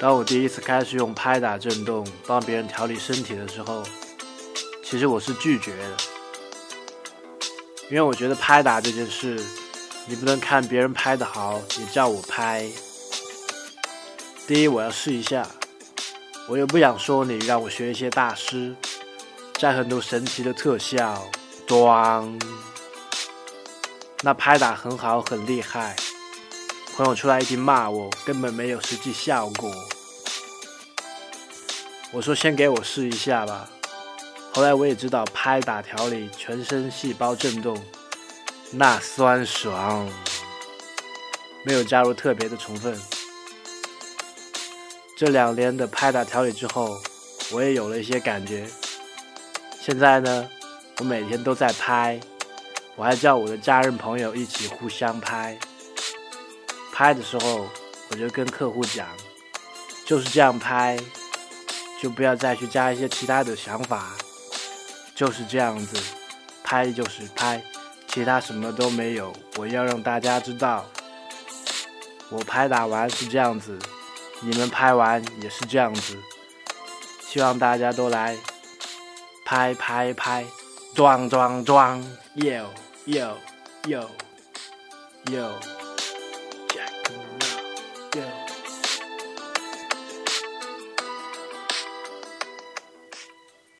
当我第一次开始用拍打震动帮别人调理身体的时候，其实我是拒绝的，因为我觉得拍打这件事，你不能看别人拍的好，也叫我拍。第一，我要试一下，我又不想说你让我学一些大师，在很多神奇的特效，咣，那拍打很好，很厉害。朋友出来一听骂我，根本没有实际效果。我说先给我试一下吧。后来我也知道拍打调理全身细胞震动，那酸爽，没有加入特别的成分。这两年的拍打调理之后，我也有了一些感觉。现在呢，我每天都在拍，我还叫我的家人朋友一起互相拍。拍的时候，我就跟客户讲，就是这样拍，就不要再去加一些其他的想法，就是这样子，拍就是拍，其他什么都没有。我要让大家知道，我拍打完是这样子，你们拍完也是这样子，希望大家都来拍拍拍，装装装，yo yo yo yo。